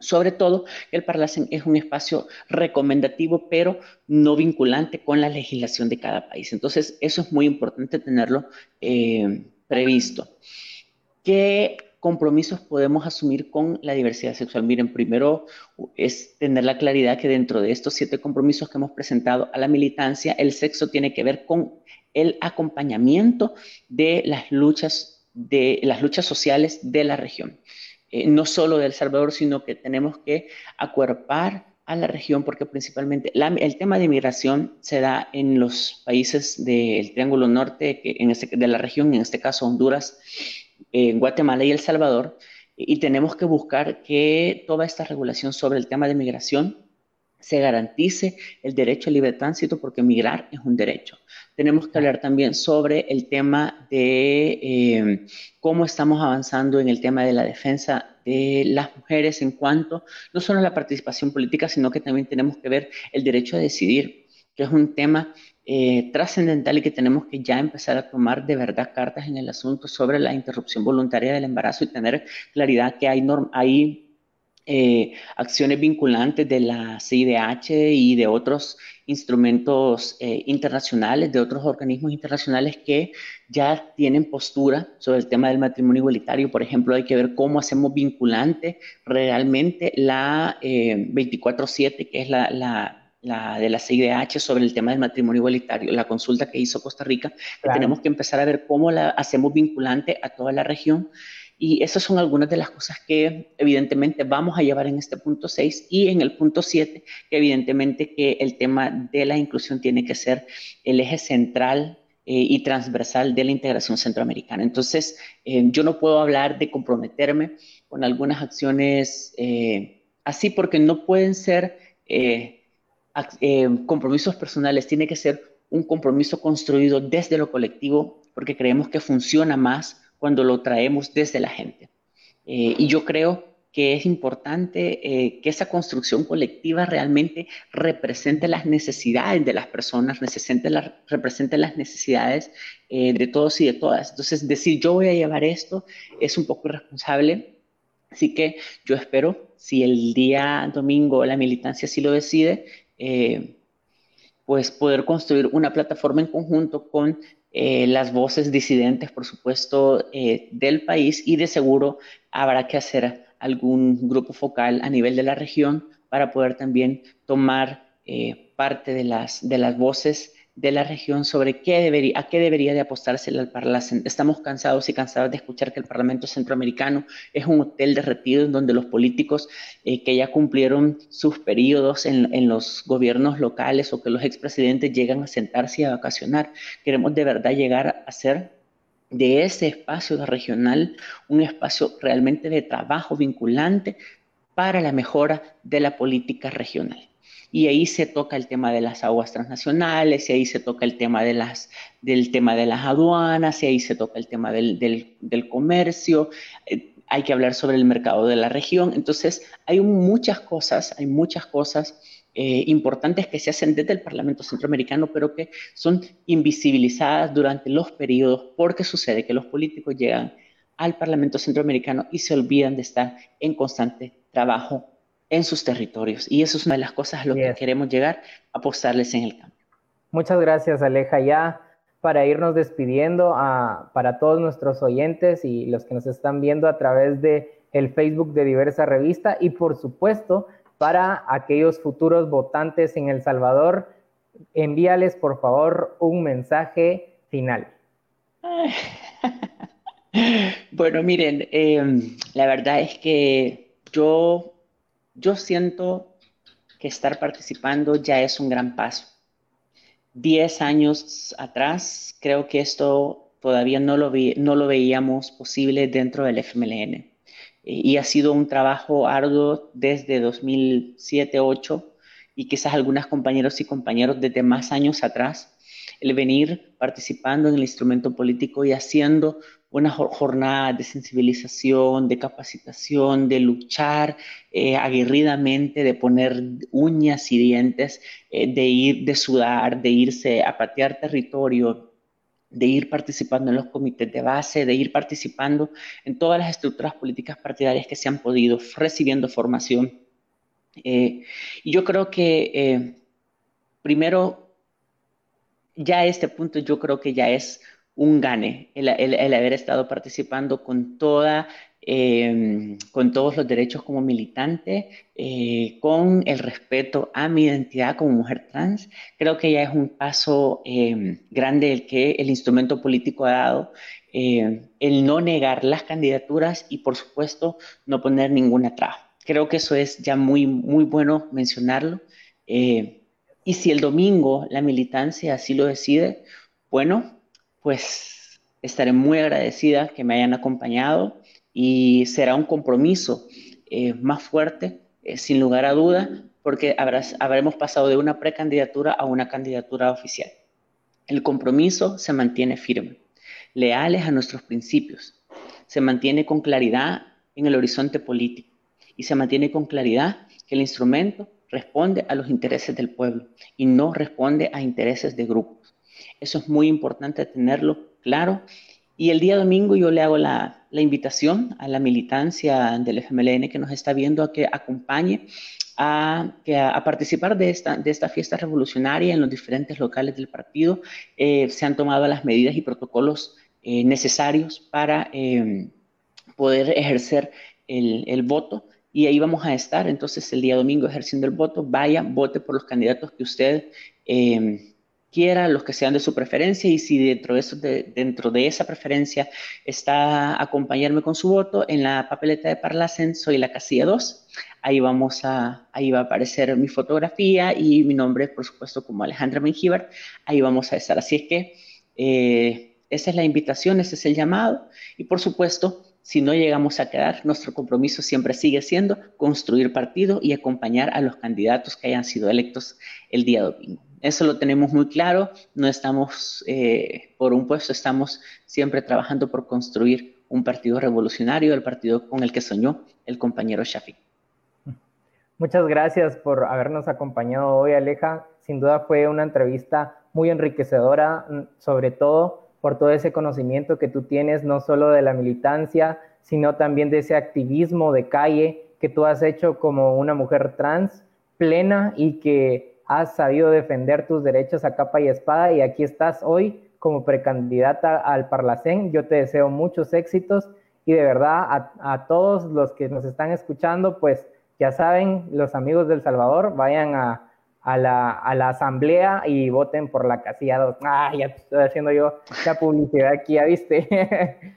Sobre todo, el Parlacen es un espacio recomendativo, pero no vinculante con la legislación de cada país. Entonces, eso es muy importante tenerlo eh, previsto. ¿Qué compromisos podemos asumir con la diversidad sexual? Miren, primero es tener la claridad que dentro de estos siete compromisos que hemos presentado a la militancia, el sexo tiene que ver con el acompañamiento de las luchas, de las luchas sociales de la región. Eh, no solo de El Salvador, sino que tenemos que acuerpar a la región porque principalmente el tema de migración se da en los países del Triángulo Norte, que en este, de la región, en este caso Honduras, en Guatemala y El Salvador, y tenemos que buscar que toda esta regulación sobre el tema de migración se garantice el derecho al libre tránsito porque migrar es un derecho. Tenemos que hablar también sobre el tema de eh, cómo estamos avanzando en el tema de la defensa de las mujeres en cuanto no solo a la participación política, sino que también tenemos que ver el derecho a decidir, que es un tema eh, trascendental y que tenemos que ya empezar a tomar de verdad cartas en el asunto sobre la interrupción voluntaria del embarazo y tener claridad que hay, hay eh, acciones vinculantes de la CIDH y de otros instrumentos eh, internacionales, de otros organismos internacionales que ya tienen postura sobre el tema del matrimonio igualitario. Por ejemplo, hay que ver cómo hacemos vinculante realmente la 24-7, que es la de la CIDH sobre el tema del matrimonio igualitario, la consulta que hizo Costa Rica, que tenemos que empezar a ver cómo la hacemos vinculante a toda la región. Y esas son algunas de las cosas que evidentemente vamos a llevar en este punto 6 y en el punto 7, que evidentemente que el tema de la inclusión tiene que ser el eje central eh, y transversal de la integración centroamericana. Entonces, eh, yo no puedo hablar de comprometerme con algunas acciones eh, así porque no pueden ser eh, compromisos personales, tiene que ser un compromiso construido desde lo colectivo, porque creemos que funciona más cuando lo traemos desde la gente. Eh, y yo creo que es importante eh, que esa construcción colectiva realmente represente las necesidades de las personas, represente, represente las necesidades de todos y de todas. Entonces, decir yo voy a llevar esto es un poco irresponsable. Así que yo espero, si el día domingo la militancia sí lo decide, eh, pues poder construir una plataforma en conjunto con eh, las voces disidentes, por supuesto, eh, del país y de seguro habrá que hacer algún grupo focal a nivel de la región para poder también tomar parte de las, de las voces de la región sobre qué debería, a qué debería de apostarse el Parlacen. Estamos cansados y cansadas de escuchar que el Parlamento Centroamericano es un hotel de retiro en donde los políticos eh, que ya cumplieron sus periodos en, en, los gobiernos locales o que los expresidentes llegan a sentarse y a vacacionar. Queremos de verdad llegar a ser de ese espacio regional un espacio realmente de trabajo vinculante para la mejora de la política regional y ahí se toca el tema de las aguas transnacionales, y ahí se toca el tema de las, del tema de las aduanas, y ahí se toca el tema del, comercio, eh, hay que hablar sobre el mercado de la región. Entonces, hay muchas cosas, hay muchas cosas eh, importantes que se hacen desde el Parlamento Centroamericano, pero que son invisibilizadas durante los periodos, porque sucede que los políticos llegan al Parlamento Centroamericano y se olvidan de estar en constante trabajo en sus territorios. Y eso es una de las cosas a lo que queremos llegar, apostarles en el cambio. Muchas gracias, Aleja. Ya para irnos despidiendo a, para todos nuestros oyentes y los que nos están viendo a través de el Facebook de Diversa Revista y por supuesto para aquellos futuros votantes en El Salvador, envíales por favor un mensaje final. [laughs] Bueno, miren, em, la verdad es que yo, yo siento que estar participando ya es un gran paso. Diez años atrás, creo que esto todavía no lo, veíamos posible dentro del FMLN. Y ha sido un trabajo arduo desde 2007-2008 y quizás algunas compañeros y compañeros desde más años atrás, el venir participando en el instrumento político y haciendo una jornada de sensibilización, de capacitación, de luchar eh, aguerridamente, de poner uñas y dientes, eh, de ir, de sudar, de irse a patear territorio, de ir participando en los comités de base, de ir participando en todas las estructuras políticas partidarias que se han podido, recibiendo formación. Eh, y yo creo que primero, ya a este punto yo creo que ya es un gane el, haber estado participando con toda em, con todos los derechos como militante, eh, con el respeto a mi identidad como mujer trans. Creo que ya es un paso em, grande el que el instrumento político ha dado, em, el no negar las candidaturas y por supuesto no poner ninguna traba. Creo que eso es ya muy, muy bueno mencionarlo. Eh, y si el domingo la militancia así lo decide, bueno, pues estaré muy agradecida que me hayan acompañado y será un compromiso eh, más fuerte, eh, sin lugar a duda, porque habremos pasado de una precandidatura a una candidatura oficial. El compromiso se mantiene firme, leales a nuestros principios, se mantiene con claridad en el horizonte político y se mantiene con claridad que el instrumento responde a los intereses del pueblo y no responde a intereses de grupos. Eso es muy importante tenerlo claro. Y el día domingo yo le hago la, invitación a la militancia del FMLN que nos está viendo a que acompañe a, participar de esta, de esta fiesta revolucionaria en los diferentes locales del partido. Eh, se han tomado las medidas y protocolos eh, necesarios para eh, poder ejercer el, el, voto y ahí vamos a estar entonces el día domingo ejerciendo el voto. Vaya, vote por los candidatos que usted quiera, los que sean de su preferencia, y si dentro de, eso, dentro de esa preferencia está acompañarme con su voto, en la papeleta de Parlacen soy la casilla 2. Ahí, vamos a, ahí va a aparecer mi fotografía y mi nombre, por supuesto, como Alejandra Mengíbar. Ahí vamos a estar. Así es que eh, esa es la invitación, ese es el llamado. Y por supuesto, si no llegamos a quedar, nuestro compromiso siempre sigue siendo construir partido y acompañar a los candidatos que hayan sido electos el día domingo. Eso lo tenemos muy claro, no estamos eh, por un puesto, estamos siempre trabajando por construir un partido revolucionario, el partido con el que soñó el compañero Shafi. Muchas gracias por habernos acompañado hoy, Aleja. Sin duda fue una entrevista muy enriquecedora, mm, sobre todo por todo ese conocimiento que tú tienes, no solo de la militancia, sino también de ese activismo de calle que tú has hecho como una mujer trans plena y que has sabido defender tus derechos a capa y espada y aquí estás hoy como precandidata al Parlacén. Yo te deseo muchos éxitos y de verdad a, todos los que nos están escuchando, pues ya saben, los amigos del Salvador, vayan a, la, asamblea y voten por la casilla 2. Ah, ya estoy haciendo yo la publicidad aquí, ya viste.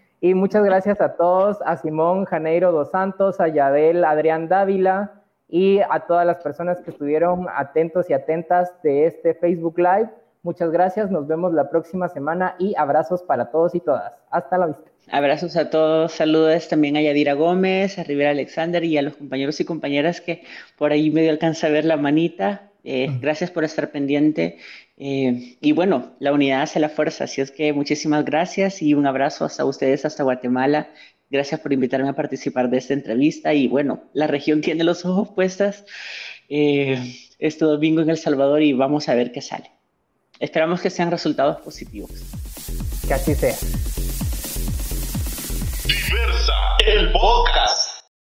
[laughs] y muchas gracias a todos, a Simón Janeiro dos Santos, a Yadel Adrián Dávila, y a todas las personas que estuvieron atentos y atentas de este Facebook Live. Muchas gracias, nos vemos la próxima semana y abrazos para todos y todas. Hasta la vista. Abrazos a todos, saludos también a Yadira Gómez, a Rivera Alexander y a los compañeros y compañeras que por ahí medio alcanza a ver la manita. Eh, gracias por estar pendiente. Eh, y bueno, la unidad hace la fuerza, así es que muchísimas gracias y un abrazo hasta ustedes, hasta Guatemala Gracias por invitarme a participar de esta entrevista y bueno, la región tiene los ojos puestas eh, este domingo en El Salvador y vamos a ver qué sale. Esperamos que sean resultados positivos. Que así sea. Diversa, el podcast.